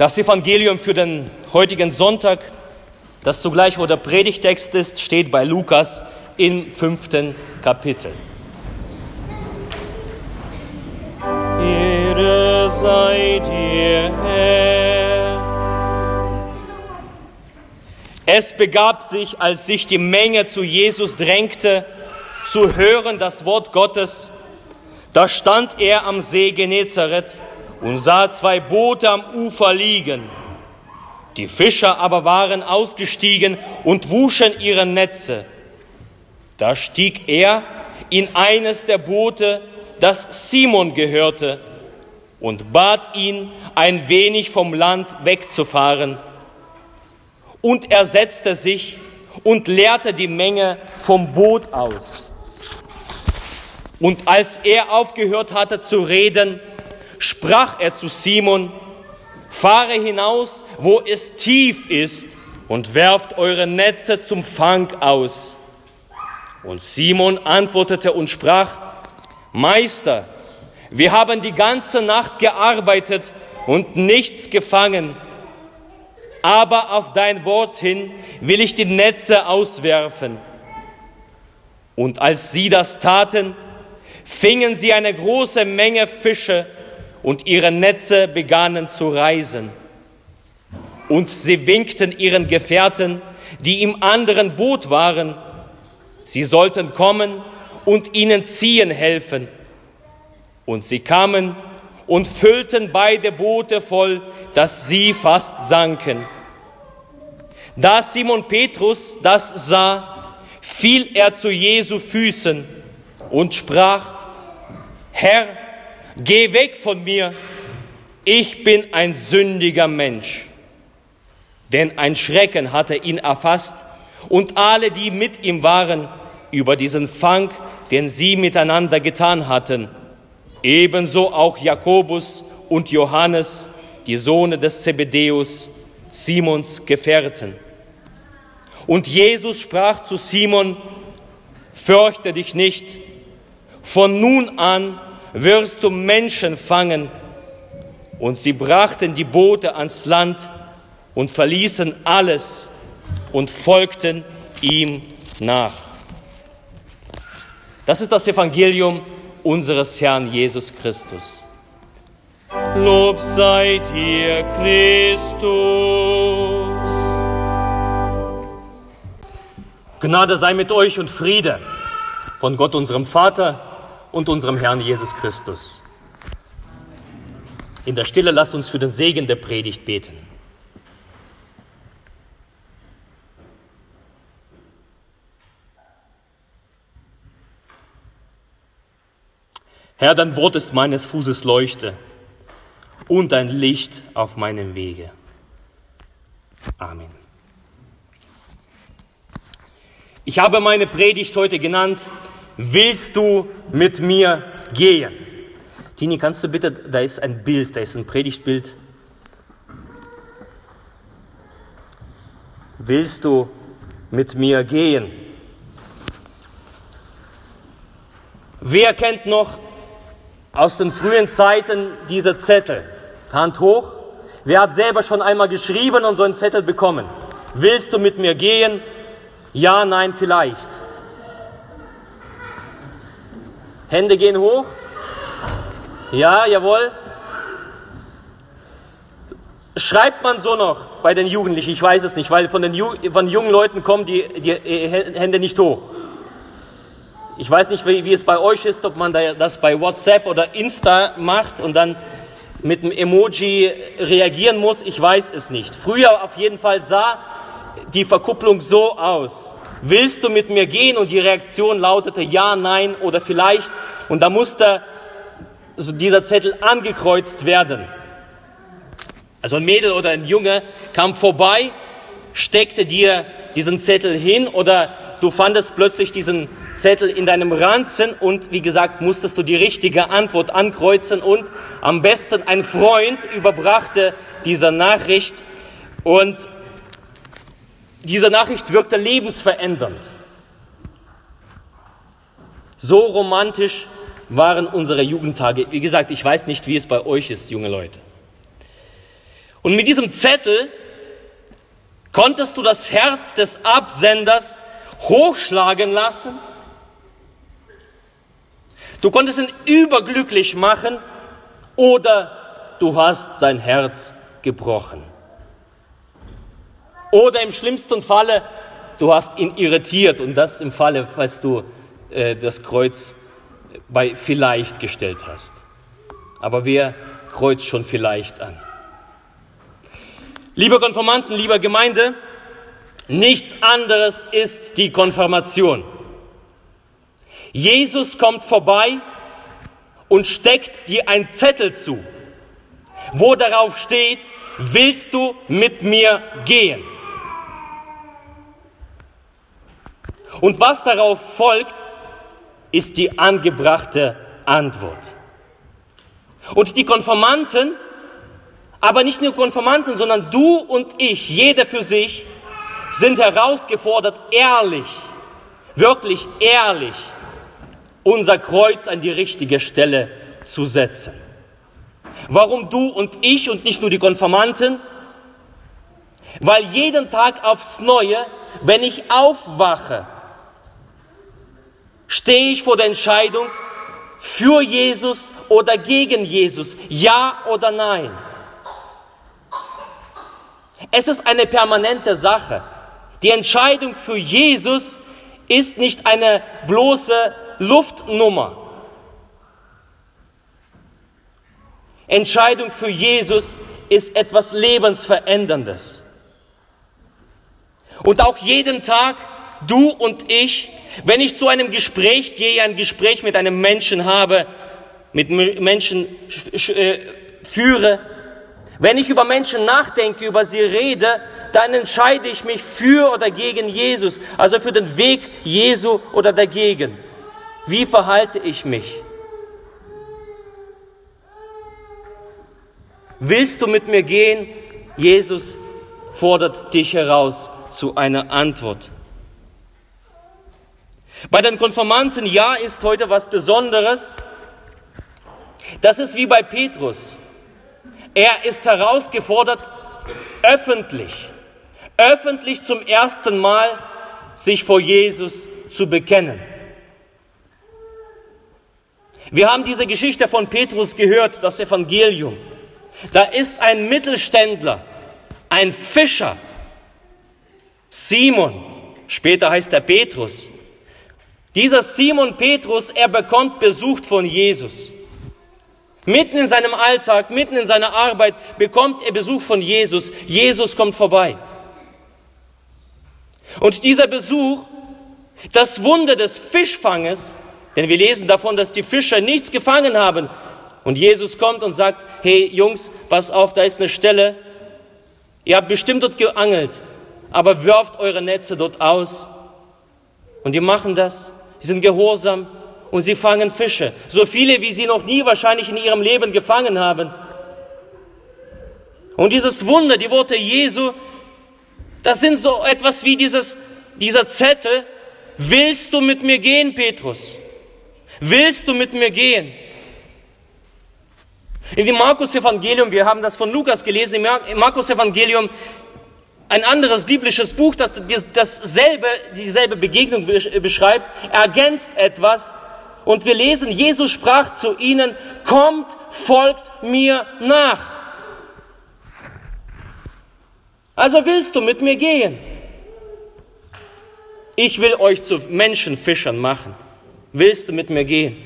Das Evangelium für den heutigen Sonntag, das zugleich wo der Predigtext ist, steht bei Lukas im fünften Kapitel. Ehre sei dir, Herr. Es begab sich, als sich die Menge zu Jesus drängte, zu hören das Wort Gottes, da stand er am See Genezareth und sah zwei Boote am Ufer liegen. Die Fischer aber waren ausgestiegen und wuschen ihre Netze. Da stieg er in eines der Boote, das Simon gehörte, und bat ihn, ein wenig vom Land wegzufahren. Und er setzte sich und leerte die Menge vom Boot aus. Und als er aufgehört hatte zu reden, sprach er zu Simon, fahre hinaus, wo es tief ist, und werft eure Netze zum Fang aus. Und Simon antwortete und sprach, Meister, wir haben die ganze Nacht gearbeitet und nichts gefangen, aber auf dein Wort hin will ich die Netze auswerfen. Und als sie das taten, fingen sie eine große Menge Fische, und ihre Netze begannen zu reisen. Und sie winkten ihren Gefährten, die im anderen Boot waren, sie sollten kommen und ihnen ziehen helfen. Und sie kamen und füllten beide Boote voll, dass sie fast sanken. Da Simon Petrus das sah, fiel er zu Jesu Füßen und sprach, Herr, Geh weg von mir, ich bin ein sündiger Mensch. Denn ein Schrecken hatte ihn erfasst und alle, die mit ihm waren, über diesen Fang, den sie miteinander getan hatten. Ebenso auch Jakobus und Johannes, die Sohne des Zebedeus, Simons Gefährten. Und Jesus sprach zu Simon, fürchte dich nicht, von nun an wirst du Menschen fangen. Und sie brachten die Boote ans Land und verließen alles und folgten ihm nach. Das ist das Evangelium unseres Herrn Jesus Christus. Lob sei dir, Christus. Gnade sei mit euch und Friede von Gott, unserem Vater und unserem Herrn Jesus Christus. In der Stille lasst uns für den Segen der Predigt beten. Herr, dein Wort ist meines Fußes Leuchte und ein Licht auf meinem Wege. Amen. Ich habe meine Predigt heute genannt, willst du mit mir gehen? Tini, kannst du bitte, da ist ein Bild, da ist ein Predigtbild. Willst du mit mir gehen? Wer kennt noch aus den frühen Zeiten diese Zettel? Hand hoch. Wer hat selber schon einmal geschrieben und so einen Zettel bekommen? Willst du mit mir gehen? Ja, nein, vielleicht. Hände gehen hoch. Ja, jawohl. Schreibt man so noch bei den Jugendlichen? Ich weiß es nicht, weil von den Ju von jungen Leuten kommen die, die Hände nicht hoch. Ich weiß nicht, wie, wie, es bei euch ist, ob man das bei WhatsApp oder Insta macht und dann mit einem Emoji reagieren muss. Ich weiß es nicht. Früher auf jeden Fall sah die Verkupplung so aus willst du mit mir gehen? Und die Reaktion lautete ja, nein oder vielleicht. Und da musste dieser Zettel angekreuzt werden. Also ein Mädel oder ein Junge kam vorbei, steckte dir diesen Zettel hin oder du fandest plötzlich diesen Zettel in deinem Ranzen und wie gesagt musstest du die richtige Antwort ankreuzen und am besten ein Freund überbrachte diese Nachricht und diese Nachricht wirkte lebensverändernd. So romantisch waren unsere Jugendtage. Wie gesagt, ich weiß nicht, wie es bei euch ist, junge Leute. Und mit diesem Zettel konntest du das Herz des Absenders hochschlagen lassen. Du konntest ihn überglücklich machen oder du hast sein Herz gebrochen. Oder im schlimmsten Falle, du hast ihn irritiert und das im Falle, falls du äh, das Kreuz bei vielleicht gestellt hast. Aber wer kreuzt schon vielleicht an? Liebe Konformanten, lieber Gemeinde, nichts anderes ist die Konfirmation. Jesus kommt vorbei und steckt dir ein Zettel zu, wo darauf steht, willst du mit mir gehen? Und was darauf folgt, ist die angebrachte Antwort. Und die Konformanten, aber nicht nur Konformanten, sondern du und ich, jeder für sich, sind herausgefordert, ehrlich, wirklich ehrlich, unser Kreuz an die richtige Stelle zu setzen. Warum du und ich und nicht nur die Konformanten? Weil jeden Tag aufs Neue, wenn ich aufwache, stehe ich vor der Entscheidung für Jesus oder gegen Jesus, ja oder nein. Es ist eine permanente Sache. Die Entscheidung für Jesus ist nicht eine bloße Luftnummer. Entscheidung für Jesus ist etwas Lebensveränderndes. Und auch jeden Tag, du und ich, wenn ich zu einem Gespräch gehe, ein Gespräch mit einem Menschen habe, mit Menschen äh, führe, wenn ich über Menschen nachdenke, über sie rede, dann entscheide ich mich für oder gegen Jesus, also für den Weg Jesu oder dagegen. Wie verhalte ich mich? Willst du mit mir gehen? Jesus fordert dich heraus zu einer Antwort. Bei den Konformanten, ja, ist heute was Besonderes. Das ist wie bei Petrus. Er ist herausgefordert, öffentlich, öffentlich zum ersten Mal sich vor Jesus zu bekennen. Wir haben diese Geschichte von Petrus gehört, das Evangelium. Da ist ein Mittelständler, ein Fischer, Simon, später heißt er Petrus. Dieser Simon Petrus, er bekommt Besuch von Jesus. Mitten in seinem Alltag, mitten in seiner Arbeit bekommt er Besuch von Jesus. Jesus kommt vorbei. Und dieser Besuch, das Wunder des Fischfanges, denn wir lesen davon, dass die Fischer nichts gefangen haben. Und Jesus kommt und sagt, hey Jungs, pass auf, da ist eine Stelle. Ihr habt bestimmt dort geangelt, aber wirft eure Netze dort aus. Und die machen das. Sie sind gehorsam und sie fangen Fische. So viele, wie sie noch nie wahrscheinlich in ihrem Leben gefangen haben. Und dieses Wunder, die Worte Jesu, das sind so etwas wie dieses, dieser Zettel. Willst du mit mir gehen, Petrus? Willst du mit mir gehen? In dem Markus-Evangelium, wir haben das von Lukas gelesen, im Markus-Evangelium, ein anderes biblisches Buch, das dasselbe, dieselbe Begegnung beschreibt, ergänzt etwas. Und wir lesen, Jesus sprach zu ihnen, kommt, folgt mir nach. Also willst du mit mir gehen? Ich will euch zu Menschenfischern machen. Willst du mit mir gehen?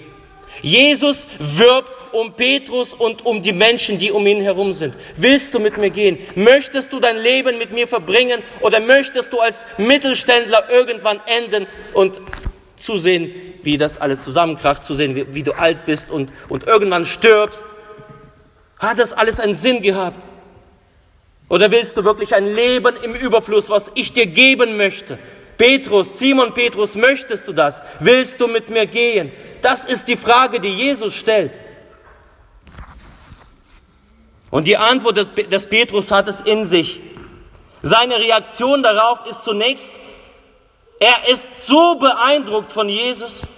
Jesus wirbt um Petrus und um die Menschen, die um ihn herum sind. Willst du mit mir gehen? Möchtest du dein Leben mit mir verbringen oder möchtest du als Mittelständler irgendwann enden und zusehen, wie das alles zusammenkracht, zusehen, wie, wie du alt bist und, und irgendwann stirbst? Hat das alles einen Sinn gehabt? Oder willst du wirklich ein Leben im Überfluss, was ich dir geben möchte? Petrus, Simon Petrus, möchtest du das? Willst du mit mir gehen? Das ist die Frage, die Jesus stellt. Und die Antwort des Petrus hat es in sich. Seine Reaktion darauf ist zunächst, er ist so beeindruckt von Jesus.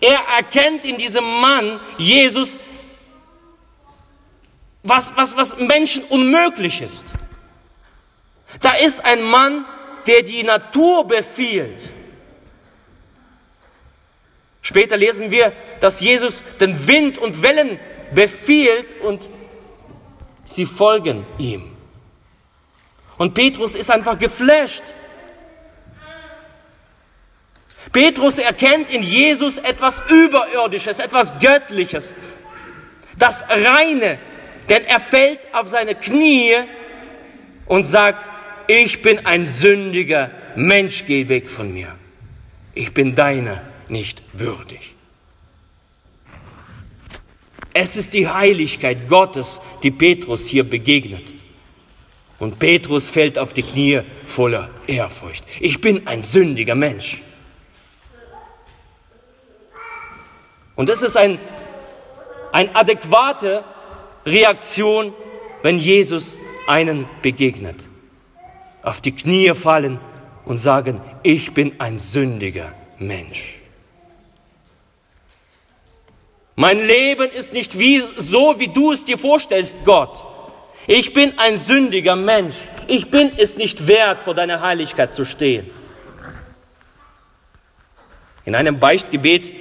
Er erkennt in diesem Mann Jesus was, was, was Menschen unmöglich ist. Da ist ein Mann, der die Natur befiehlt. Später lesen wir, dass Jesus den Wind und Wellen befiehlt und sie folgen ihm. Und Petrus ist einfach geflasht. Petrus erkennt in Jesus etwas Überirdisches, etwas Göttliches, das Reine, denn er fällt auf seine Knie und sagt, ich bin ein sündiger Mensch, geh weg von mir. Ich bin deiner nicht würdig. Es ist die Heiligkeit Gottes, die Petrus hier begegnet. Und Petrus fällt auf die Knie voller Ehrfurcht. Ich bin ein sündiger Mensch. Und das ist ein, eine adäquate Reaktion, wenn Jesus einen begegnet. Auf die Knie fallen und sagen, ich bin ein sündiger Mensch. Mein Leben ist nicht wie, so, wie du es dir vorstellst, Gott. Ich bin ein sündiger Mensch. Ich bin es nicht wert, vor deiner Heiligkeit zu stehen. In einem Beichtgebet,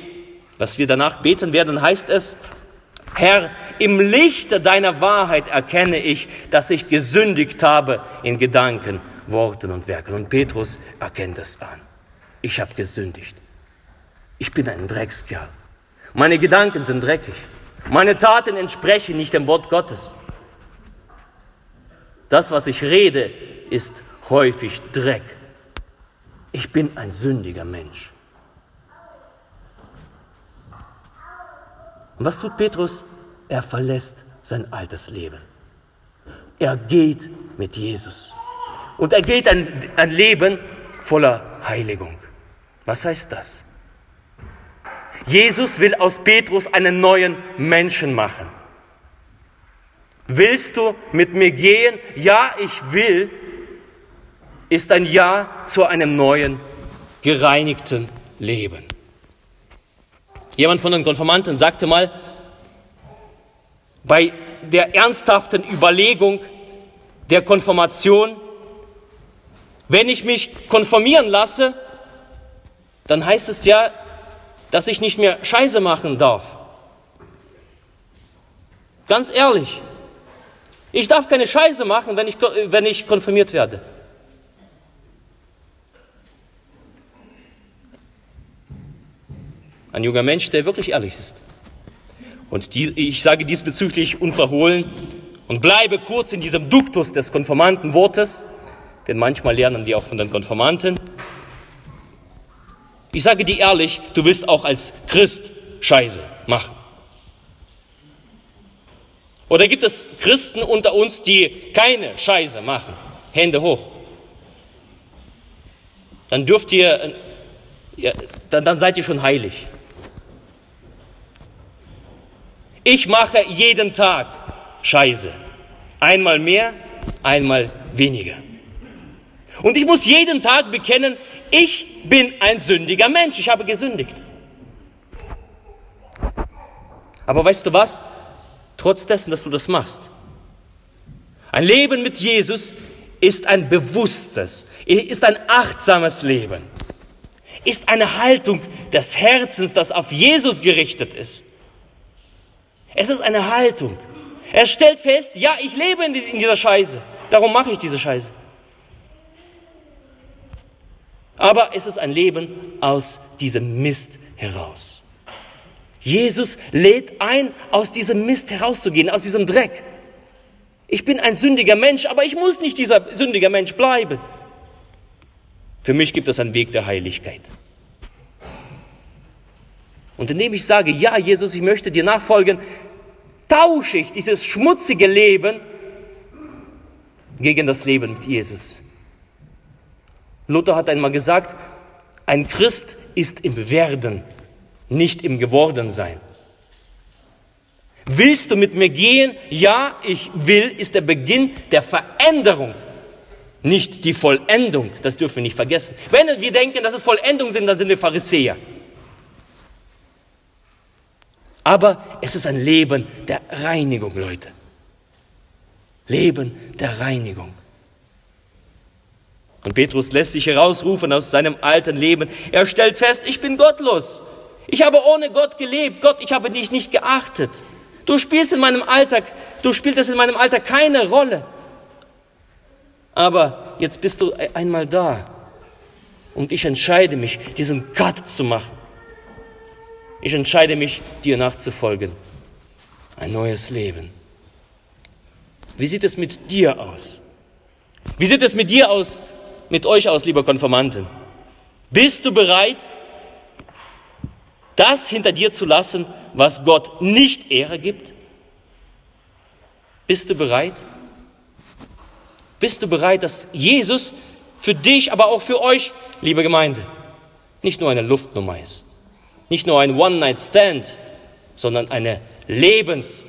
was wir danach beten werden, heißt es, Herr, im Lichte deiner Wahrheit erkenne ich, dass ich gesündigt habe in Gedanken, Worten und Werken. Und Petrus erkennt es an. Ich habe gesündigt. Ich bin ein Dreckskerl. Meine Gedanken sind dreckig. Meine Taten entsprechen nicht dem Wort Gottes. Das, was ich rede, ist häufig Dreck. Ich bin ein sündiger Mensch. Und was tut Petrus? Er verlässt sein altes Leben. Er geht mit Jesus. Und er geht ein, ein Leben voller Heiligung. Was heißt das? Jesus will aus Petrus einen neuen Menschen machen. Willst du mit mir gehen? Ja, ich will, ist ein Ja zu einem neuen, gereinigten Leben. Jemand von den Konformanten sagte mal, bei der ernsthaften Überlegung der Konfirmation, wenn ich mich konformieren lasse, dann heißt es ja, dass ich nicht mehr Scheiße machen darf. Ganz ehrlich, ich darf keine Scheiße machen, wenn ich, wenn ich konfirmiert werde. Ein junger Mensch, der wirklich ehrlich ist. Und die, ich sage diesbezüglich unverhohlen und bleibe kurz in diesem Duktus des Konformantenwortes, denn manchmal lernen wir auch von den Konformanten. Ich sage dir ehrlich, du wirst auch als Christ Scheiße machen. Oder gibt es Christen unter uns, die keine Scheiße machen? Hände hoch. Dann dürft ihr, ja, dann, dann seid ihr schon heilig. Ich mache jeden Tag Scheiße. Einmal mehr, einmal weniger. Und ich muss jeden Tag bekennen, ich bin ein sündiger Mensch, ich habe gesündigt. Aber weißt du was? Trotz dessen, dass du das machst. Ein Leben mit Jesus ist ein bewusstes, ist ein achtsames Leben, ist eine Haltung des Herzens, das auf Jesus gerichtet ist. Es ist eine Haltung. Er stellt fest, ja, ich lebe in dieser Scheiße, darum mache ich diese Scheiße. Aber es ist ein Leben aus diesem Mist heraus. Jesus lädt ein, aus diesem Mist herauszugehen, aus diesem Dreck. Ich bin ein sündiger Mensch, aber ich muss nicht dieser sündiger Mensch bleiben. Für mich gibt es einen Weg der Heiligkeit. Und indem ich sage, ja, Jesus, ich möchte dir nachfolgen, tausche ich dieses schmutzige Leben gegen das Leben mit Jesus. Luther hat einmal gesagt, ein Christ ist im Werden, nicht im Gewordensein. Willst du mit mir gehen? Ja, ich will, ist der Beginn der Veränderung, nicht die Vollendung. Das dürfen wir nicht vergessen. Wenn wir denken, dass es Vollendung sind, dann sind wir Pharisäer. Aber es ist ein Leben der Reinigung, Leute. Leben der Reinigung. Und Petrus lässt sich herausrufen aus seinem alten Leben. Er stellt fest, ich bin gottlos. Ich habe ohne Gott gelebt. Gott, ich habe dich nicht geachtet. Du spielst in meinem Alltag, du spieltest in meinem Alltag keine Rolle. Aber jetzt bist du einmal da. Und ich entscheide mich, diesen Cut zu machen. Ich entscheide mich, dir nachzufolgen. Ein neues Leben. Wie sieht es mit dir aus? Wie sieht es mit dir aus, mit euch aus, lieber Konformanten? Bist du bereit, das hinter dir zu lassen, was Gott nicht Ehre gibt? Bist du bereit? Bist du bereit, dass Jesus für dich, aber auch für euch, liebe Gemeinde, nicht nur eine Luftnummer ist, nicht nur ein One-Night-Stand, sondern eine Lebens,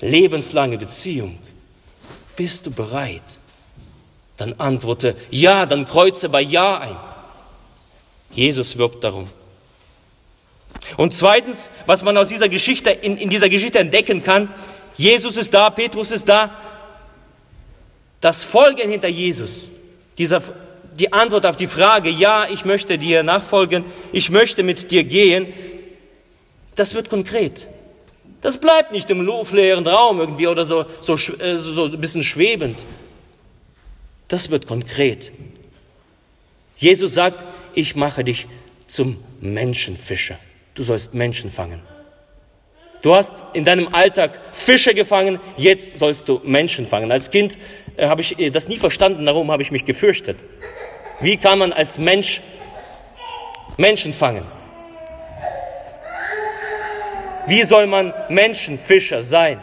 lebenslange Beziehung? Bist du bereit? Dann antworte ja, dann kreuze bei ja ein. Jesus wirbt darum. Und zweitens, was man aus dieser Geschichte, in, in dieser Geschichte entdecken kann, Jesus ist da, Petrus ist da. Das Folgen hinter Jesus, dieser, die Antwort auf die Frage, ja, ich möchte dir nachfolgen, ich möchte mit dir gehen, das wird konkret. Das bleibt nicht im luftleeren Raum irgendwie oder so, so, äh, so ein bisschen schwebend. Das wird konkret. Jesus sagt, ich mache dich zum Menschenfischer. Du sollst Menschen fangen. Du hast in deinem Alltag Fische gefangen, jetzt sollst du Menschen fangen. Als Kind äh, habe ich äh, das nie verstanden, darum habe ich mich gefürchtet. Wie kann man als Mensch Menschen fangen? Wie soll man Menschenfischer sein?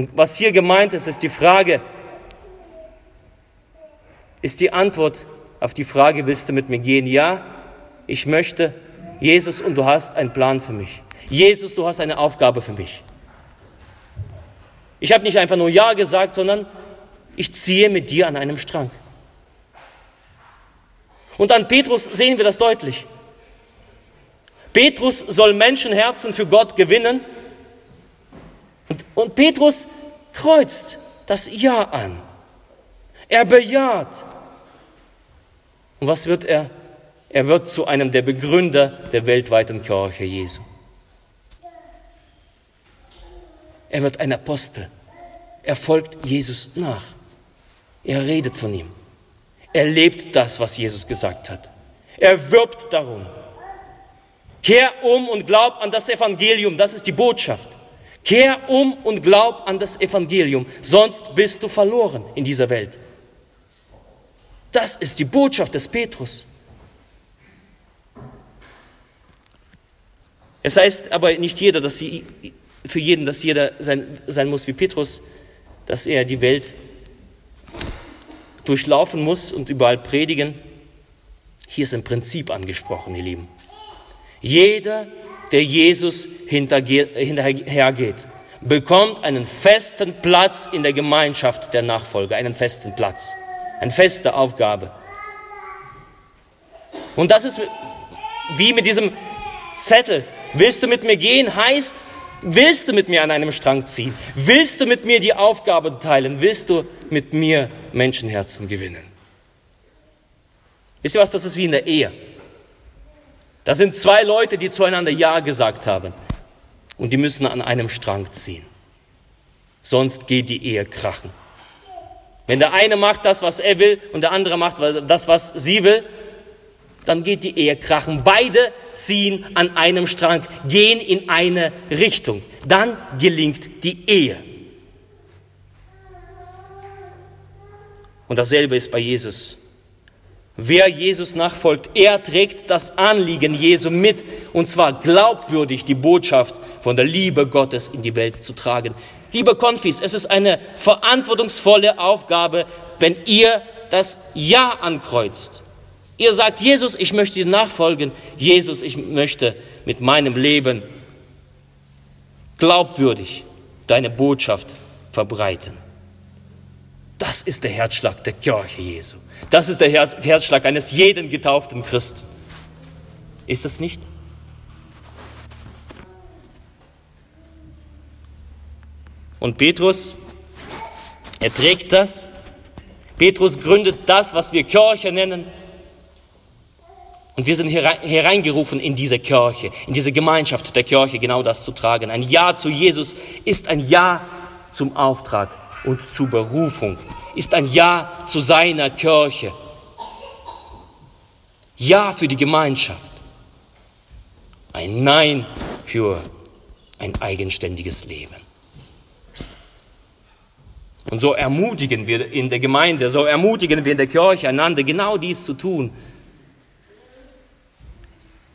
Und was hier gemeint ist, ist die Frage, ist die Antwort auf die Frage, willst du mit mir gehen? Ja, ich möchte, Jesus, und du hast einen Plan für mich. Jesus, du hast eine Aufgabe für mich. Ich habe nicht einfach nur Ja gesagt, sondern ich ziehe mit dir an einem Strang. Und an Petrus sehen wir das deutlich. Petrus soll Menschenherzen für Gott gewinnen. Und, und Petrus kreuzt das Ja an. Er bejaht. Und was wird er? Er wird zu einem der Begründer der weltweiten Kirche Jesu. Er wird ein Apostel. Er folgt Jesus nach. Er redet von ihm. Er lebt das, was Jesus gesagt hat. Er wirbt darum. Kehr um und glaub an das Evangelium. Das ist die Botschaft. Kehr um und glaub an das Evangelium. Sonst bist du verloren in dieser Welt. Das ist die Botschaft des Petrus. Es heißt aber nicht jeder, dass sie, für jeden, dass jeder sein, sein muss wie Petrus, dass er die Welt durchlaufen muss und überall predigen. Hier ist ein Prinzip angesprochen, ihr Lieben. Jeder, der Jesus hinterhergeht, bekommt einen festen Platz in der Gemeinschaft der Nachfolger, einen festen Platz, eine feste Aufgabe. Und das ist wie mit diesem Zettel, Willst du mit mir gehen heißt, willst du mit mir an einem Strang ziehen? Willst du mit mir die Aufgabe teilen? Willst du mit mir Menschenherzen gewinnen? Wisst ihr was, das ist wie in der Ehe. Da sind zwei Leute, die zueinander Ja gesagt haben. Und die müssen an einem Strang ziehen. Sonst geht die Ehe krachen. Wenn der eine macht das, was er will, und der andere macht das, was sie will, dann geht die Ehe krachen. Beide ziehen an einem Strang, gehen in eine Richtung. Dann gelingt die Ehe. Und dasselbe ist bei Jesus. Wer Jesus nachfolgt, er trägt das Anliegen Jesu mit, und zwar glaubwürdig die Botschaft von der Liebe Gottes in die Welt zu tragen. Liebe Konfis, es ist eine verantwortungsvolle Aufgabe, wenn ihr das Ja ankreuzt. Ihr sagt, Jesus, ich möchte dir nachfolgen. Jesus, ich möchte mit meinem Leben glaubwürdig deine Botschaft verbreiten. Das ist der Herzschlag der Kirche Jesu. Das ist der Herzschlag eines jeden getauften Christen. Ist es nicht? Und Petrus, er trägt das. Petrus gründet das, was wir Kirche nennen. Und wir sind hereingerufen in diese Kirche, in diese Gemeinschaft der Kirche, genau das zu tragen. Ein Ja zu Jesus ist ein Ja zum Auftrag und zur Berufung, ist ein Ja zu seiner Kirche. Ja für die Gemeinschaft. Ein Nein für ein eigenständiges Leben. Und so ermutigen wir in der Gemeinde, so ermutigen wir in der Kirche einander, genau dies zu tun.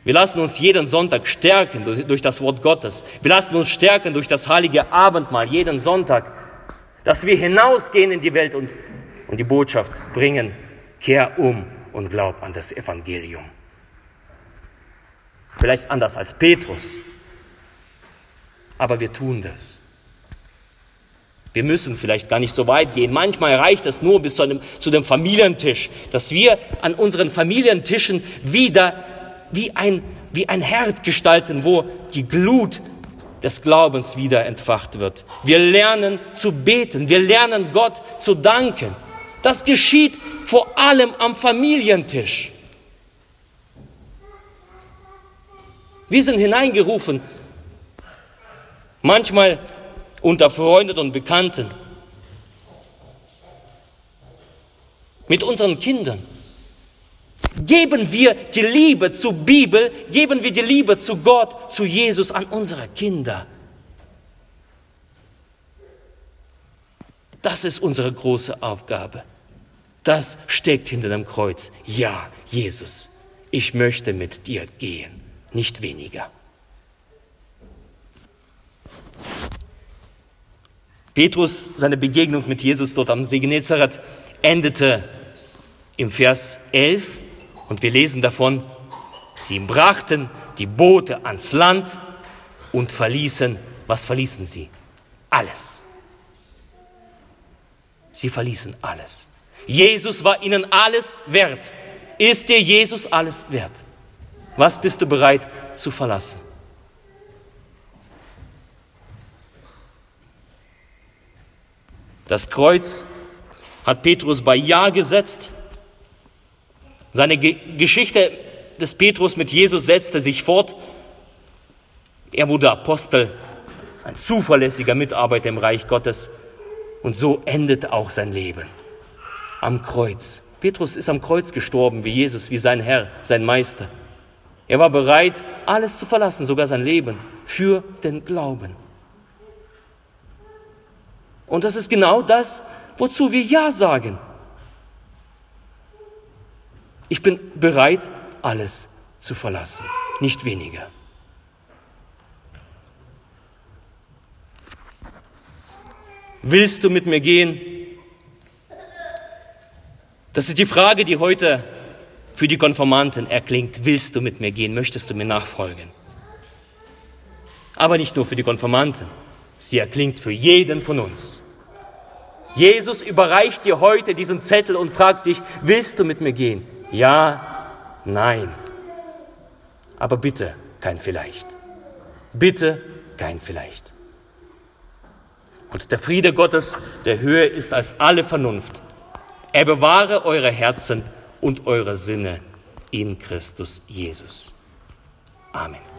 Wir lassen uns jeden Sonntag stärken durch, durch, das Wort Gottes. Wir lassen uns stärken durch das heilige Abendmahl jeden Sonntag, dass wir hinausgehen in die Welt und, und die Botschaft bringen, kehr um und glaub an das Evangelium. Vielleicht anders als Petrus, aber wir tun das. Wir müssen vielleicht gar nicht so weit gehen. Manchmal reicht es nur bis zu, einem, zu dem Familientisch, dass wir an unseren Familientischen wieder wie ein, wie ein Herd gestalten, wo die Glut des Glaubens wieder entfacht wird. Wir lernen zu beten, wir lernen Gott zu danken. Das geschieht vor allem am Familientisch. Wir sind hineingerufen, manchmal unter Freunden und Bekannten, mit unseren Kindern. Geben wir die Liebe zur Bibel, geben wir die Liebe zu Gott, zu Jesus an unsere Kinder. Das ist unsere große Aufgabe. Das steckt hinter dem Kreuz. Ja, Jesus, ich möchte mit dir gehen, nicht weniger. Petrus, seine Begegnung mit Jesus dort am See Genezareth, endete im Vers 11 und wir lesen davon, sie brachten die Boote ans Land und verließen, was verließen sie? Alles. Sie verließen alles. Jesus war ihnen alles wert. Ist dir Jesus alles wert? Was bist du bereit zu verlassen? Das Kreuz hat Petrus bei Ja gesetzt. Seine Ge Geschichte des Petrus mit Jesus setzte sich fort. Er wurde Apostel, ein zuverlässiger Mitarbeiter im Reich Gottes. Und so endet auch sein Leben am Kreuz. Petrus ist am Kreuz gestorben, wie Jesus, wie sein Herr, sein Meister. Er war bereit, alles zu verlassen, sogar sein Leben, für den Glauben. Und das ist genau das, wozu wir Ja sagen. Ich bin bereit, alles zu verlassen, nicht weniger. Willst du mit mir gehen? Das ist die Frage, die heute für die Konformanten erklingt. Willst du mit mir gehen? Möchtest du mir nachfolgen? Aber nicht nur für die Konformanten. Sie erklingt für jeden von uns. Jesus überreicht dir heute diesen Zettel und fragt dich, willst du mit mir gehen? Ja, nein. Aber bitte kein vielleicht. Bitte kein vielleicht. Und der Friede Gottes, der höher ist als alle Vernunft. Er bewahre eure Herzen und eure Sinne in Christus Jesus. Amen.